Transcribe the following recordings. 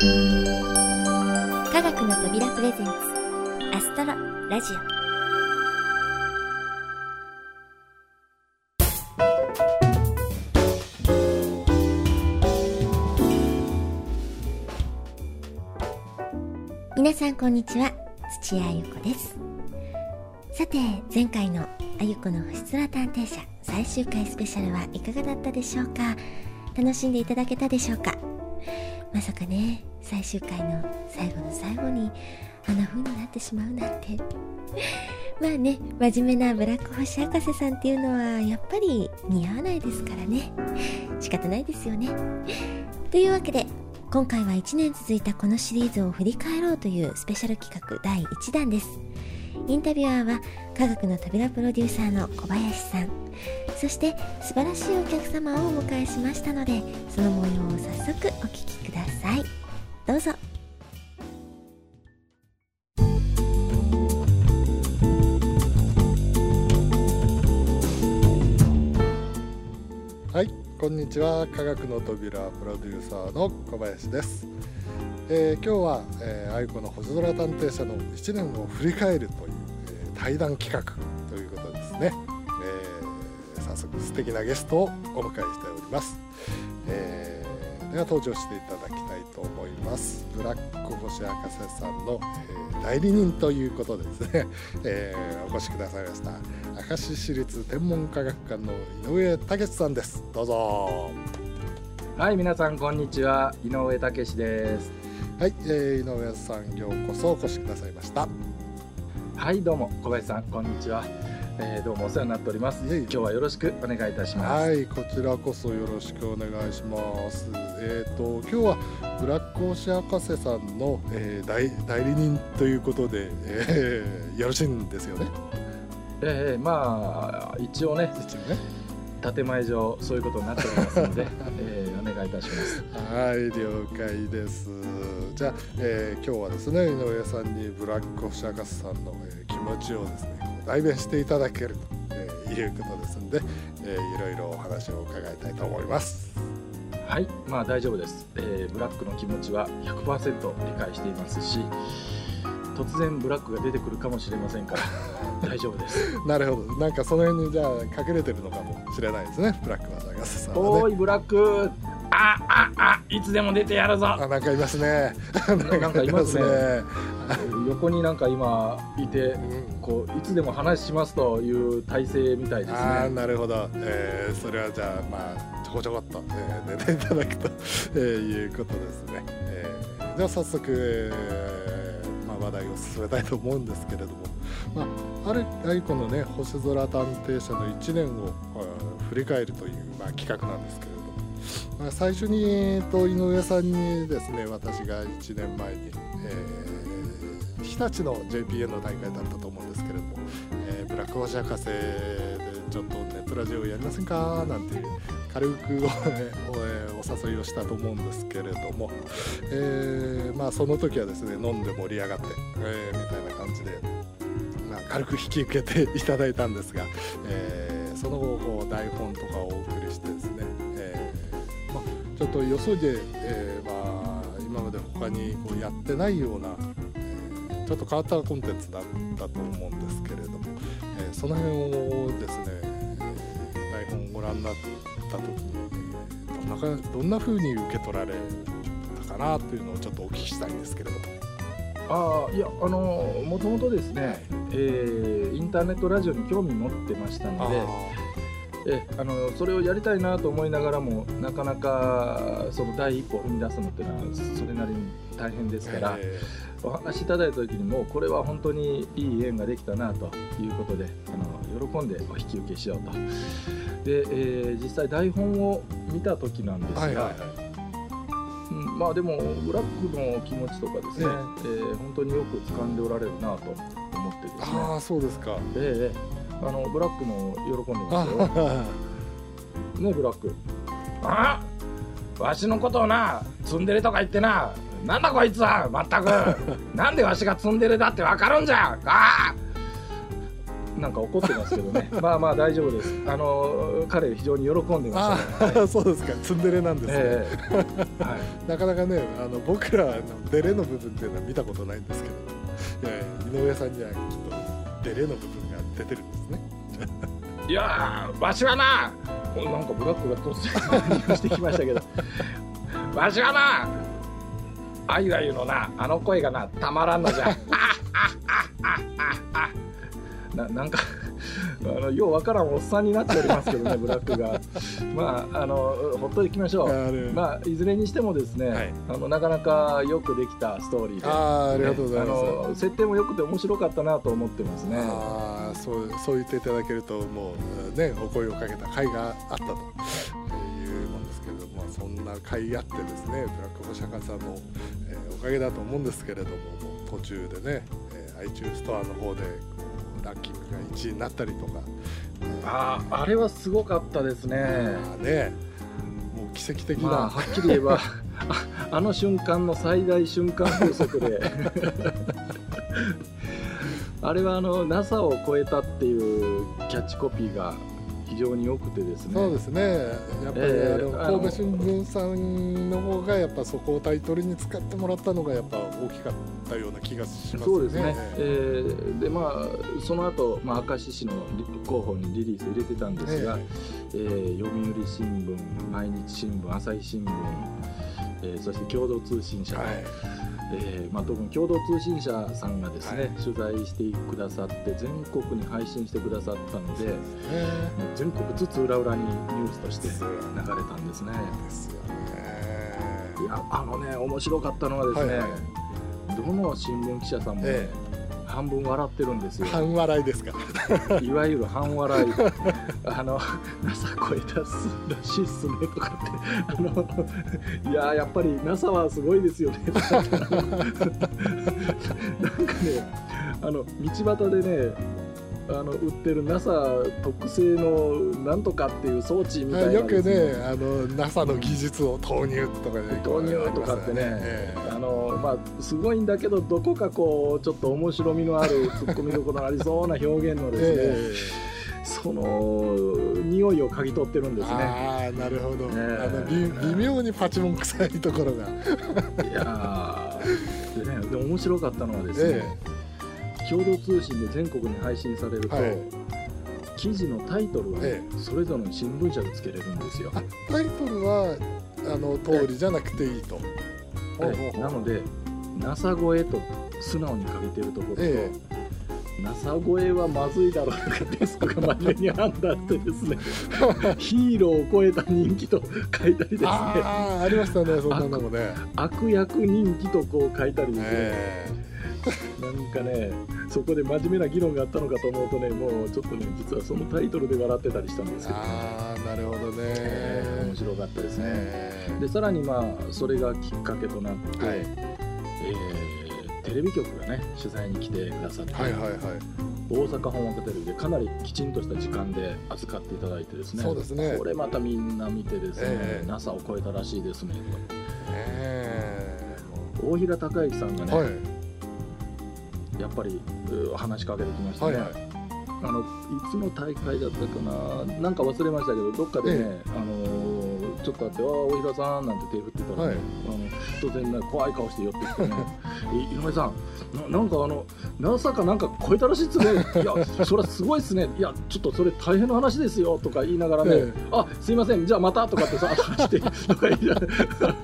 科学の扉プレゼンツアストロラジオ。皆さんこんにちは土屋あゆ子です。さて前回のあゆこの星空探偵社最終回スペシャルはいかがだったでしょうか？楽しんでいただけたでしょうか？まさかね最終回の最後の最後にあんな風になってしまうなんて。まあね真面目なブラック星博士さんっていうのはやっぱり似合わないですからね。仕方ないですよね。というわけで今回は1年続いたこのシリーズを振り返ろうというスペシャル企画第1弾です。インタビュアーは科学の扉プロデューサーの小林さん。そして素晴らしいお客様をお迎えしましたのでその模様を早速お聞きください。うぞはい、こんにちは。科学の扉プロデューサーの小林です。えー今日は、えー、愛子の星空探偵社の1年を振り返るという、えー対談企画ということですね、えー早速素敵なゲストをお迎えしております。えーでは登場していただきたいと思います。ブラック星博士さんの、えー代理人ということでですね、えーお越しくださいました。明石市立天文科学館の井上武さんです。どうぞ。はい、皆さんこんにちは。井上武史です。はい、えー井上さんようこそお越しくださいました。はい、どうも小林さんこんにちは。えーどうもお世話になっております。今日はよろしくお願いいたします。はい、こちらこそよろしくお願いします。えっ、と今日はブラック星博士さんの、えー代代理人ということで、えーよろしいんですよね？えーまあ一応ね一応ね。建前上そういうことになっておりますので、えーお願いいたします。はい、了解です。じゃあ、えー今日はですね井上さんにブラック星博士さんの、えー気持ちをですね代弁していただけると、えーいうことですんで、えーいろいろお話を伺いたいと思います。はい、まあ大丈夫です。えーブラックの気持ちは100%理解していますし、突然ブラックが出てくるかもしれませんから 大丈夫です。なるほど。なんかその辺にじゃあ隠れてるのかもしれないですね。ブラック星博士さんはね。おーいブラック、あああいつでも出てやるぞ。あ、なんかいますね。なんかいますねね。横になんか今いてうんこういつでも話しますという体制みたいですああね。なるほど、えーそれはじゃあまあちょこちょこっと、えー、出ていただくと、えーいうことですね、えーでは早速、えーまあ、話題を進めたいと思うんですけれども、まあ、ある愛子のね星空探偵社の1年を、あー振り返るという、まあ、企画なんですけれども、まあ、最初に、えーと井上さんにですね私が1年前に、えー日立の JPN の大会だったと思うんですけれども、えーブラック星博士でちょっとネットラジオやりませんか？なんていう軽くお,、誘いをしたと思うんですけれども、えーまあその時はですね飲んで盛り上がって、えーみたいな感じで、まあ、軽く引き受けていただいたんですが、えーその後こう台本とかをお送りしてですね、えまあ、ちょっとよそで、えまあ、今まで他にこうやってないような、えちょっと変わったコンテンツだったと思うんですけれども、えその辺をですね、えー台本をご覧になってた時に、えーどんなかどんな風に受け取られたかなというのをちょっとお聞きしたいんですけれども。ああいやあのもともとですね、えーインターネットラジオに興味持ってましたので、えあのそれをやりたいなと思いながらもなかなかその第一歩を踏み出すのっていうのはそれなりに大変ですから、えお話しいただいた時にもうこれは本当にいい縁ができたなということであの喜んでお引き受けしようと。で、えー実際台本を見た時なんですが、ーはいはいはい。うんまあでもブラックの気持ちとかですね、ええー本当によく掴んでおられるなと思ってですね。ああそうですか。ええええ。あのブラックも喜んでますよ。あねブラックあわしのことをなツンデレとか言ってななんだこいつはまったく。なんでわしがツンデレだってわかるんじゃ。ああなんか怒ってますけどね。まあまあ大丈夫です。あの彼非常に喜んでましたね、ああそうですか。ツンデレなんですね、ええ。はい。なかなかねあの僕らのデレの部分っていうのは見たことないんですけど。いや井上さんにはきっとデレの部分が出てるんですね。いやーわしはななんかブラックが突然してきましたけど。わしはなあゆあゆのなあの声がなたまらんのじゃ。ななんかあのようわからんおっさんになっておりますけどね ブラックが。まああのほっといきましょう。まあいずれにしてもですね、はい。あのなかなかよくできたストーリーでああありがとうございます、設定も良くて面白かったなと思ってますね。ああそうそう言っていただけるともうねお声をかけた甲斐があったと。いうもんですけれどもそんな甲斐あってですねブラックホシャカさんの、かげだと思うんですけれども途中でね、えー iTunes ストアの方でランキングが1位になったりとか、あああれはすごかったですね。まあねもう奇跡的な、まあ、はっきり言えばああの瞬間の最大瞬間風速で。あれはあの NASA を超えたっていうキャッチコピーが非常に良くてですね。そうですね。やっぱり、えーあの神戸新聞さんの方がやっぱそこをタイトルに使ってもらったのがやっぱ大きかったような気がしますそうですね、ええーでまあその後、まあ明石市の候補にリリース入れてたんですが、えー読売新聞毎日新聞朝日新聞、えーそして共同通信社、はいえーまあ、特に共同通信社さんがですね、はい。取材してくださって全国に配信してくださったのでね。もう全国津々浦々にニュースとして流れたんですね。ですよいねやあのね面白かったのはですね、はいはいどの新聞記者さんもね、え半分笑ってるんですよ。半笑いですか？いわゆる半笑い。あの NASA 超えたすらしいっすねとかって。あのいややっぱり NASA はすごいですよね。なんかねあの道端でねあの売ってる NASA 特製のなんとかっていう装置みたいなよ。くねあの NASA の技術を投入とかで導入とかってね、ええあのまあ、すごいんだけどどこかこうちょっと面白みのある ツッコミどころのありそうな表現のですね、えその匂いを嗅ぎ取ってるんえですね。ああなるほど、ええ。あの微微妙にパチモン臭いところが。いやーでね、で面白かったのはですね、共同通信で全国に配信されると、はい。記事のタイトルを、え。それぞれの新聞社でつけれるんですよ。あタイトルはあの通りじゃなくていいと、えほうほうほうなので NASA 超えと素直に書いてるところと、え NASA 超えはまずいだろうとかデスクが真面目に判断してですね ヒーローを超えた人気と書いたりですね。ああありましたねそんなのもね。悪役人気とこう書いたりですね、え。なんかねそこで真面目な議論があったのかと思うとねもうちょっとね実はそのタイトルで笑ってたりしたんですえけど、ああなるほどね、えー面白かったですね、ええでさらにまあそれがきっかけとなって、はい。えーテレビ局がね取材に来てくださって、はいはいはい。大阪本枠テレビでかなりきちんとした時間で扱っていただいてですね。そうですね。これまたみんな見てですね、ええ。NASA を超えたらしいですねえ。と大平孝之さんがね、えはいやっぱりう話しかけてきましたね、はいはい。あのいつの大会だったかななんか忘れましたけどどっかでね、えあのーちょっとあって「ああ大平さん」なんて手振ってたらね、はい。あの突然ね怖い顔して寄ってきてね「い井上さんななんかあの NASA かなんか超えたらしいっすね。いやそれはすごいっすね。いやちょっとそれ大変な話ですよ」とか言いながらね「ええ。あすいませんじゃあまた」とかってさ話してとか言いながら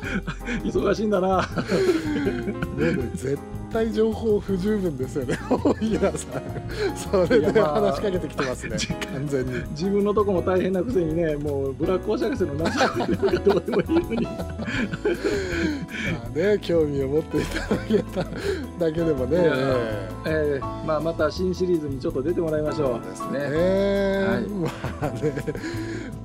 忙しいんだな。ね絶対情報不十分ですよね。大平さん。それで話しかけてきてますね。完全に。自分のとこも大変なくせにねもうブラック放射線の NASA なんかどうでもいいのに。まあね興味を持っていただけただけでもね。えーまあ、また新シリーズにちょっと出てもらいましょう。ですね。ねはい。まあね。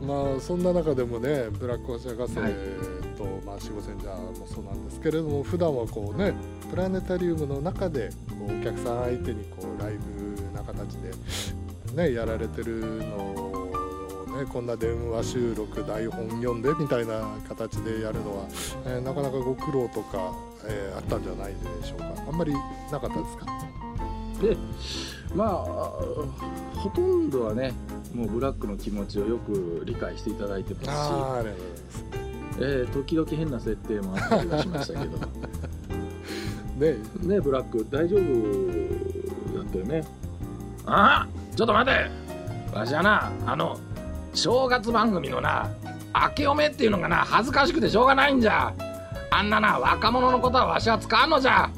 まあそんな中でもねブラック放射火星と、はいまあ四五千ジャーもそうなんですけれども普段はこうねプラネタリウムの中でこうお客さん相手にこうライブな形でねやられてるのをねこんな電話収録台本読んでみたいな形でやるのは、えーなかなかご苦労とか、えーあったんじゃないでしょうか。あんまりなかったですか？でまあほとんどはねもうブラックの気持ちをよく理解していただいてますしえー時々変な設定もあったりはしましたけど。ね。ねブラック大丈夫だったよね。ああちょっと待て。わしはなあの正月番組のな明けおめっていうのがな恥ずかしくてしょうがないんじゃ。あんなな若者のことはわしは使わんのじゃ。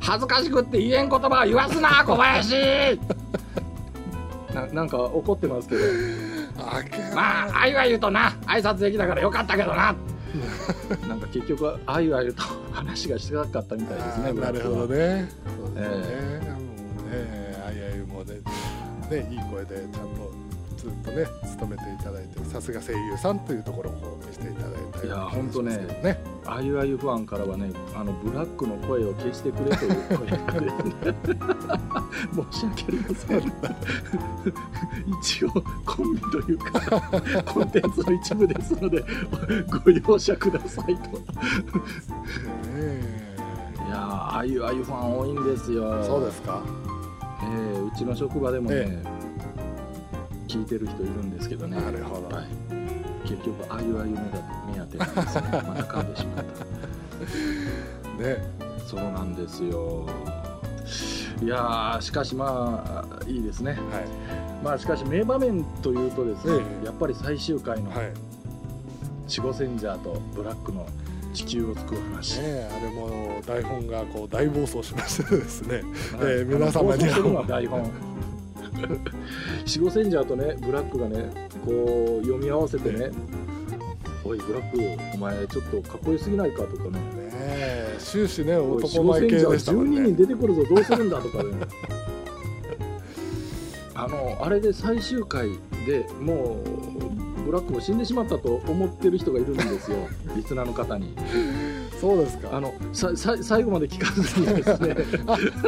恥ずかしくって言えん言葉は言わすな小林。ななんか怒ってますけど。まああいわゆるとな挨拶できたからよかったけどななんか結局はあいわゆると話がしたかったみたいですねあーなるほどね。ねそうですね、もうねあいあいもねねいい声でちゃんとずっとね務めていただいてさすが声優さんというところを見せていただいたような気がしますけどいやねあいうあいうファンからはねあのブラックの声を消してくれという声が出てね 申し訳ありません。一応コンビというかコンテンツの一部ですのでご容赦くださいと。いねやーああいうああいうファン多いんですよ。そうですか。えーうちの職場でもね、え聞いてる人いるんですけどね。なるほど。はい、結局ああいうああいう目だ目当てなんですねまた噛んでしまった。ね。そうなんですよ。いやーしかしまあいいですね。はい。まあしかし名場面というとですね、ええ。やっぱり最終回のはい「守護センジャーとブラックの地球を救う話」ねあれも台本がこう大暴走しましてですね。はい。えー皆様には台本守護センジャーとねブラックがねこう読み合わせてね「おいブラックお前ちょっとかっこよすぎないか」とかね。ね終始ね男前系でしたもん12人ね出てくるぞどうするんだとかね。あのあれで最終回でもうブラックも死んでしまったと思ってる人がいるんですよ。リスナーの方にそうですか。あのささ最後まで聞かずにですね。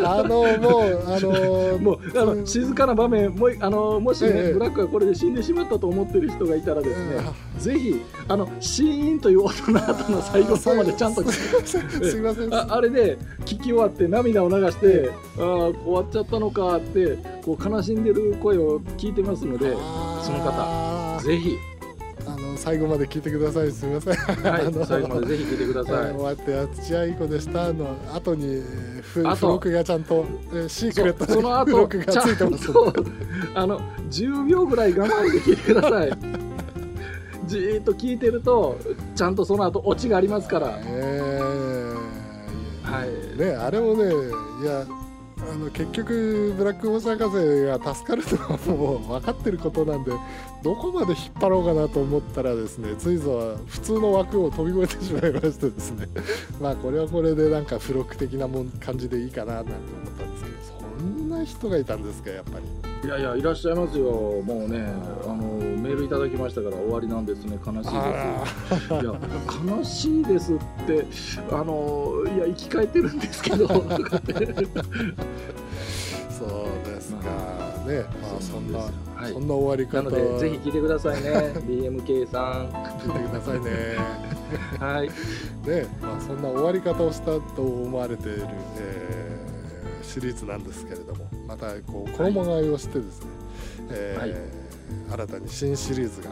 あのもうあのもうあの静かな場面もうあのもしね、ええ。ブラックがこれで死んでしまったと思ってる人がいたらですね、ぜひあのシーンという音の後の最後までちゃんと すいません。ああれで聞き終わって涙を流してああ終わっちゃったのかってこう悲しんでる声を聞いてますのでその方方ぜひ、最後まで聞いてください。すみません。はいあの、最後までぜひ聞いてください。終わって土屋い子でした。の後にえーフあと付録がちゃんとえーシークそレットその後付録がちゃついてます。あの10秒ぐらい我慢で聞いてください。じーっと聞いてるとちゃんとその後オチがありますから。えはい。ーねあれもねいやあの結局ブラックホース博士が助かるのはもう分かってることなんでどこまで引っ張ろうかなと思ったらですねついぞは普通の枠を飛び越えてしまいましてですね。まあこれはこれでなんか付録的なもん感じでいいかななんて思ったんですけど。人がいたんですかやっぱり。いやいやいらっしゃいますよ。もうねあのメールいただきましたから終わりなんですね。悲しいです。あいや悲しいですってあのいや生き返ってるんですけど。そうですか。ね。まあそんなはい。そんな終わりな方のでぜひ聞いてくださいね。DMK さ聞いてくださいね。んはい。ね。まあ、そんな終わり方をしたと思われている、えーシリーズなんですけれどもまたこう衣替えをしてですね、えーはい。新たに新シリーズが、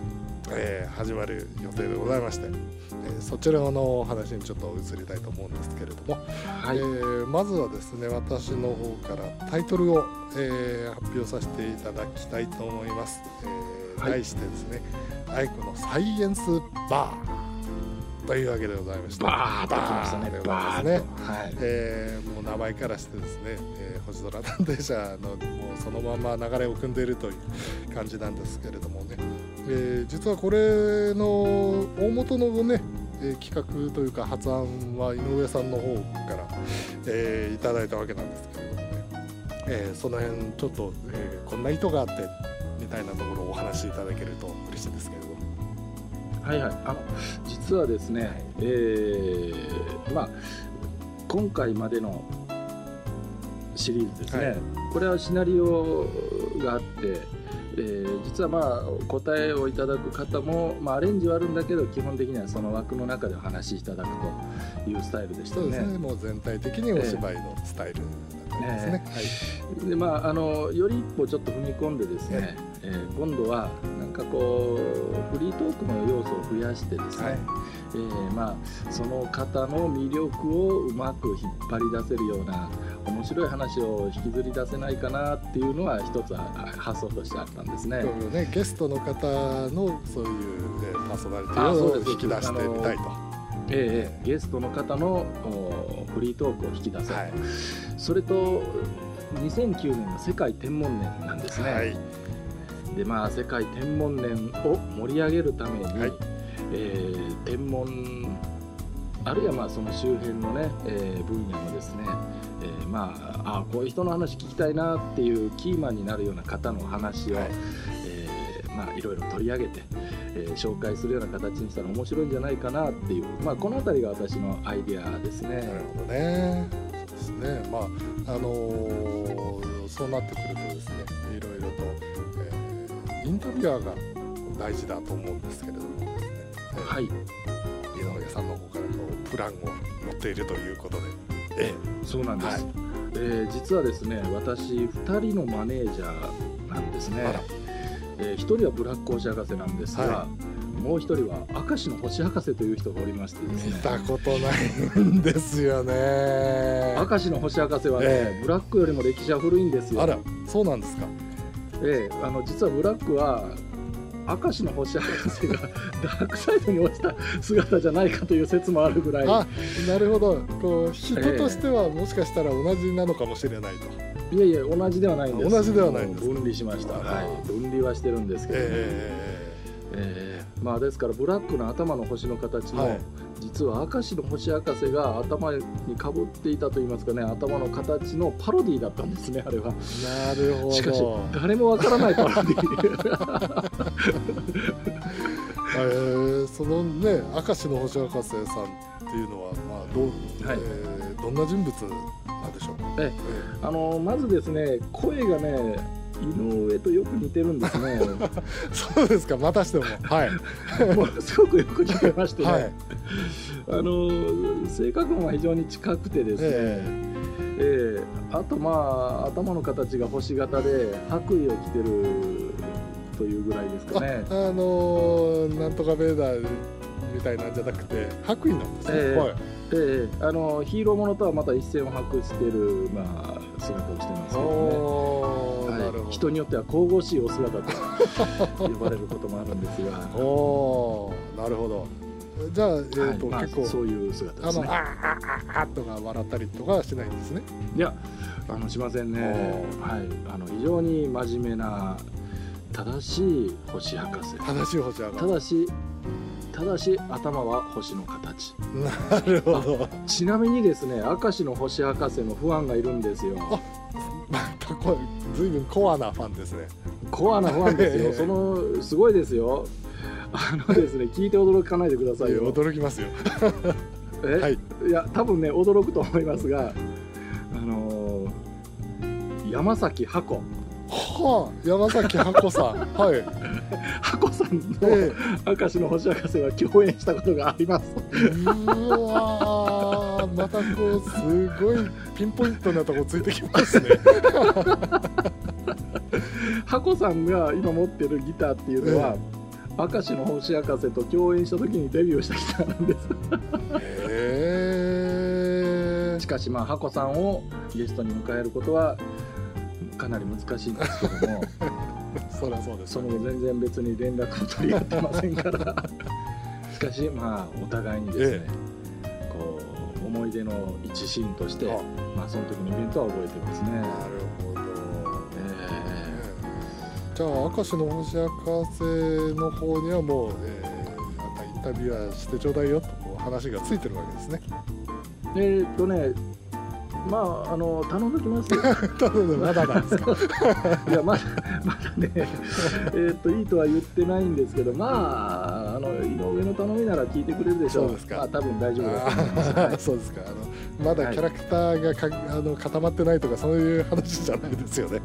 えー始まる予定でございまして、えーそちらのお話にちょっと移りたいと思うんですけれども、はい、えーまずはですね私の方からタイトルを、えー発表させていただきたいと思います、えーはい。題してですね「アイコのサイエンスバー」というわけでございましてバーッときましたね。バーッと。はい。えーもう名前からしてですね、えー星空探偵社のもうそのまま流れを汲んでいるという感じなんですけれどもね、えー実はこれの大元のね、えー企画というか発案は井上さんの方から、えーいただいたわけなんですけれどもね、えーその辺ちょっと、えーこんな意図があってみたいなところをお話しいただけると嬉しいですけれどはいはい。あの実はですね、えーまあ今回までのシリーズですね、はい。これはシナリオがあって、ええー実はまあ答えをいただく方も、まあ、アレンジはあるんだけど基本的にはその枠の中でお話しいただくというスタイルでしたそうですね。ね。もう全体的にお芝居のスタイルだったんですね、でまあ、あのより一歩ちょっと踏み込んでですね、えー今度はなんかこうフリートークの要素を増やしてですね、はいえーまあ、その方の魅力をうまく引っ張り出せるような面白い話を引きずり出せないかなっていうのは一つは発想としてあったんですね。ね。ゲストの方のそういう、えーパーソナリテあィを引き出してみたいと。ええゲストの方のおフリートークを引き出せる、はい。それと2009年の世界天文年なんですね、はい。でまあ世界天文年を盛り上げるために、はいえー天文あるいはまあその周辺のね、えー分野のですね、えーまああこういう人の話聞きたいなっていうキーマンになるような方の話を、はいえーまあ、いろいろ取り上げて、えー紹介するような形にしたら面白いんじゃないかなっていう、まあ、この辺りが私のアイデアですね。なるほどね。そうですね。まああのーそうなってくるとですね、いろいろと、えーインタビュアーが大事だと思うんですけれどえーはい、井上さんの方からこうプランを持っているということで、えそうなんです、はい。えー実はですね私2人のマネージャーなんですね。え1人はブラック星博士なんですが、はもう1人は明石の星博士という人がおりましてです見ねたことないんですよね。明石の星博士はね、ええ。ブラックよりも歴史は古いんですよ。あら、そうなんですか。ええあの実はブラックは明石の星博士がダークサイドに落ちた姿じゃないかという説もあるぐらい。あ、なるほど。こう人としてはもしかしたら同じなのかもしれないと。いやいや同じではないんです。同じではないんですか？分離しました、はい、分離はしてるんですけど、ね。ええー。まあですからブラックの頭の星の形も、はい実は明石の星博士が頭にかぶっていたといいますかね頭の形のパロディーだったんですねあれはえなるほど。しかし誰もわからないパロディーえーそのね明石の星博士さんっていうのはまあどう、はいえーどんな人物なんでしょう？えあのまずですね声がね井上とよく似てるんですね。そうですか。またしても。はい。もうすごくよく似てましてね、はい。あの性格も非常に近くてですね、ええ。えあとまあ頭の形が星型で白衣を着てるというぐらいですえかね。ああのーなんとかベーダーみたいなんじゃなくて白衣なんですね。ええ。はい。ええ。あのヒーローものとはまた一線を画してる、まあ、姿をしてますけどね。はい、人によっては神々しいお姿と 呼ばれることもあるんですが、おーなるほど。じゃあえっ、と、はいまあ結構そういう姿ですねあのああああとか笑ったりとかはしないんですね？いやあのしませんね、はい、あの非常に真面目な正しい星博士正しい星博ただし、ただし頭は星の形。士。なるほど。ちなみにですね、明石の星博士のファンがいるんですよ。またこれずいぶんコアなファンですね。コアなファンですええよ。そのすごいですよ。あのですね、聞いて驚かないでくださいよ。驚きますよ。え、はい。い、や、多分ね、驚くと思いますが、あのー山崎箱。はあ、山崎箱さん。はい。箱さんのえ明石の星博士は共演したことがあります。えうわーまたこうすごいピンポイントなとこついてきますね。箱さんが今持ってるギターっていうのは、明石の星博士と共演した時にデビューしたギターなんです。へえしかしまあ箱さんをゲストに迎えることはかなり難しいんですけども そりゃそうですそ。の後全然別に連絡を取り合ってませんから しかしまあお互いにですね、こう思い出の一シーンとしてあまあその時のイベントは覚えてますねなるほど。えじゃあ明石の星博士の方にはもう、えー、またインタビュアーしてちょうだいよとこう話がついてるわけですね。ーえーっとねまああの頼んどきますよ ただまだなんですか。いやまだまだねえーっといいとは言ってないんですけどまああの頼みなら聞いてくれるでしょう。そうですか。まあ多分大丈夫だとそうですか。あのまだキャラクターがか、あの固まってないとかそういう話じゃないですよね。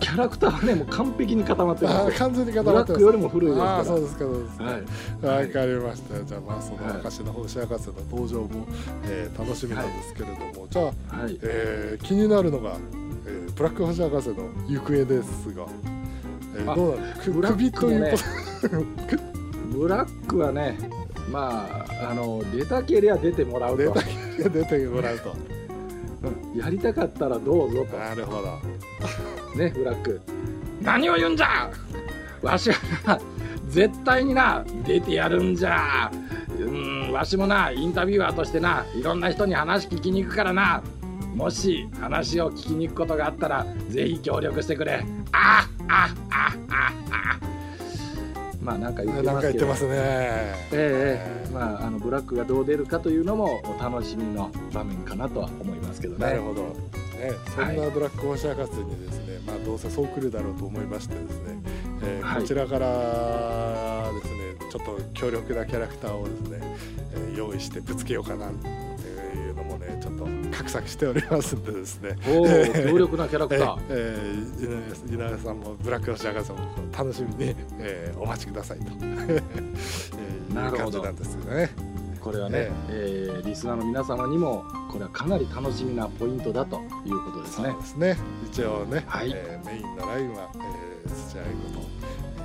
キャラクターはねもう完璧に固まってます完全に固ブまってます。ラックよりも古いですから。ああそうですかそうですか、はい。わかりました。じゃあまあそのはい。証の星博士の登場も、えー楽しみなんですけれども、じゃあ、はい。えー気になるのが、えーブラック星博士の行方ですが、えーあどうなのくブラックもね。首ということ ブラックはねまああの出たけりゃ出てもらうと。出たけ出てもらうと。うんやりたかったらどうぞなるほど。とねブラック。何を言うんじゃ！わしはな絶対にな出てやるんじゃ。うんわしもなインタビュアーとしてないろんな人に話聞きに行くからな。もし話を聞きに行くことがあったらぜひ協力してくれ。あああああまあなんか言ってますけど。ますね。ええええ。まあ、あのブラックがどう出るかというのもお楽しみの場面かなとは思いますけどね。なるほど、ね、そんなブラック星博士にですね、まあどうせそう来るだろうと思いましてですね、えーはい。こちらからですねちょっと強力なキャラクターをですね、えー用意してぶつけようかなっていうのもねちょっと画策しておりますんでですね。おお、強力なキャラク えター。えー井上井上さんもブラック星博士も楽しみに、えーお待ちくださいと、えーないるほど。う感じなんですよね。これはね、ええリスナーの皆様にもこれはかなり楽しみなポイントだということですね。すね。一応ね、はい。えーメインのラインは、えー、土屋愛子と、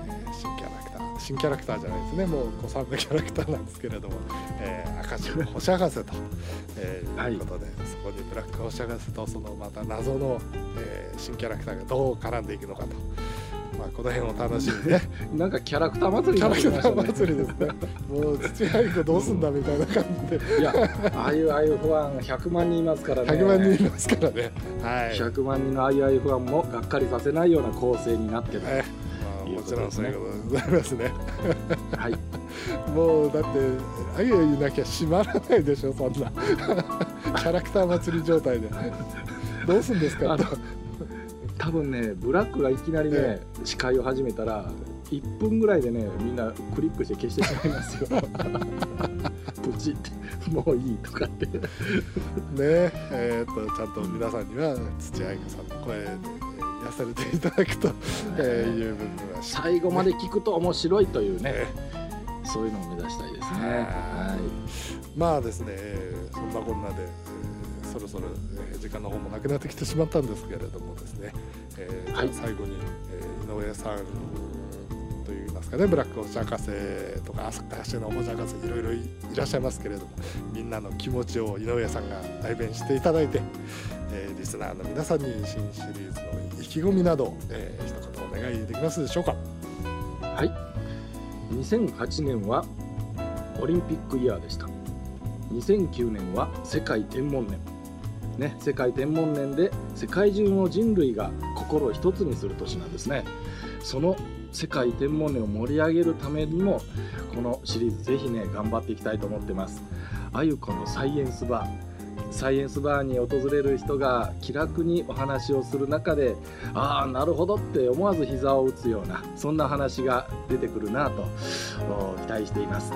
えー新キャラクター新キャラクターじゃないですね。もう子さんのキャラクターなんですけれども、えー、赤字の星博士と、えー、はい。いうことでそこにブラック星博士とそのまた謎の、えー新キャラクターがどう絡んでいくのかと、まあ、この辺を楽しみにね。なんかキャラクター祭りキャラクター。祭りですね。もう土屋愛子どうすんだみたいな感じで。いや、ああいうああいうファン100万人いますからね。100万人いますからね。はい、100万人のあいあいファンもがっかりさせないような構成になってる。えいうことでございますね。はい。もうだってあゆあゆいなきゃ閉まらないでしょそんな。キャラクター祭り状態で。どうすんですかあの多分ねブラックがいきなりね、え司会を始めたら1分ぐらいでねみんなクリックして消してしまいますよ。プチってもういいとかって。ねえー、とちゃんと皆さんには土屋愛子さんの声で癒されていただくと、えーいう部分は最後まで聞くと面白いというねねそういうのを目指したいですね。ははまあですねえーそんなこんなで、えーそろそろ、えー時間の方もなくなってきてしまったんですけれどもですね、えーはい。最後に、えー井上さんますかね。ブラックお茶博士とか足のお茶博士いろいろいらっしゃいますけれどもみんなの気持ちを井上さんが代弁していただいて、えーリスナーの皆さんに新シリーズの意気込みなど、えー一言お願いできますでしょうか。はい。2008年はオリンピックイヤーでした。2009年は世界天文年。ね世界天文年で世界中の人類が心を一つにする年なんですね。その世界天文年を盛り上げるためにもこのシリーズぜひね頑張っていきたいと思ってます。あゆこのサイエンスバー。サイエンスバーに訪れる人が気楽にお話をする中でああなるほどって思わず膝を打つようなそんな話が出てくるなと期待しています、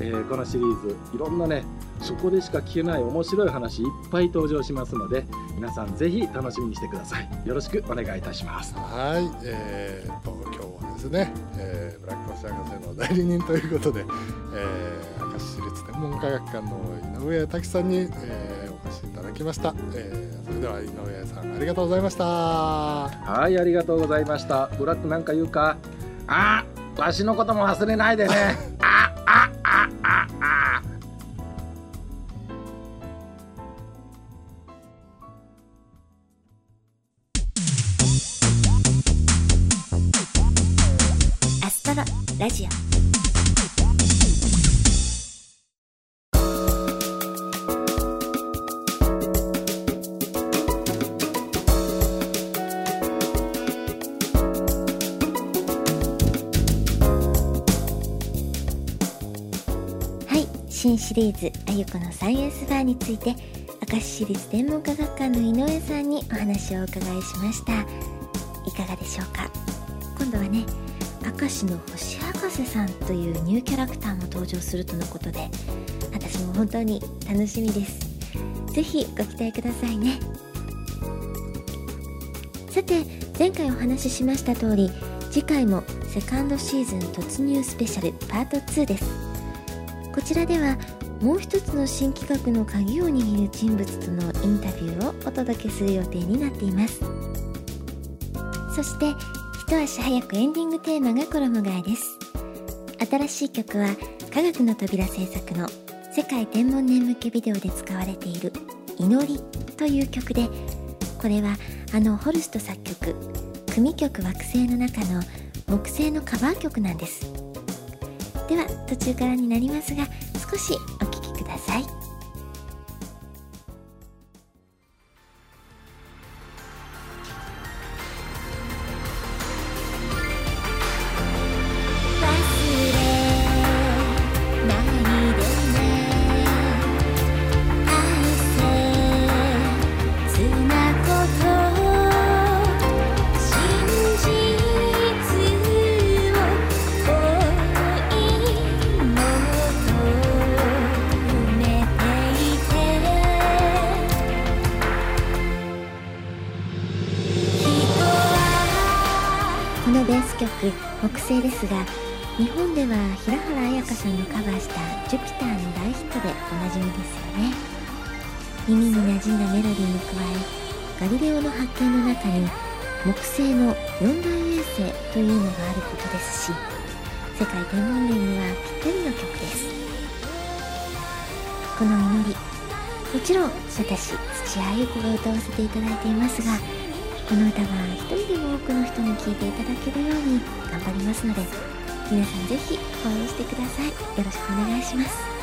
えーこのシリーズいろんなねそこでしか聞けない面白い話いっぱい登場しますので皆さんぜひ楽しみにしてください。よろしくお願いいたします。はい、えー、と今日ですね、えーブラック星博士の代理人ということで、えー、明石市立天文科学館の井上滝さんに、えーお越しいただきました、えーそれでは井上さんありがとうございました。はいありがとうございました。ブラックなんか言うか？あわしのことも忘れないでね はい新シリーズ「あゆこのサイエンスバー」について明石市立天文科学館の井上さんにお話をお伺いしました。いかがでしょうか？今度はね明石の星博士さんというニューキャラクターも登場するとのことで私も本当に楽しみです。ぜひご期待くださいね。さて前回お話ししました通り次回もセカンドシーズン突入スペシャルパート2です。こちらではもう一つの新企画の鍵を握る人物とのインタビューをお届けする予定になっています。そして一足早くエンディングテーマが衣替えです。新しい曲は科学の扉制作の世界天文年向けビデオで使われている「祈り」という曲でこれはあのホルスト作曲組曲惑星の中の木星のカバー曲なんです。では途中からになりますが少しお聴きください。木星ですが日本では平原綾香さんのカバーした「ジュピター」の大ヒットでおなじみですよね。耳に馴染んだメロディーに加えガリレオの発見の中に木星の四大衛星というのがあることですし世界天文年にはぴったりの曲です。この祈りもちろん私土屋ゆ子が歌わせていただいていますがこの歌は一人でも多くの人に聴いていただけるように頑張りますので皆さんぜひ応援してください。よろしくお願いします。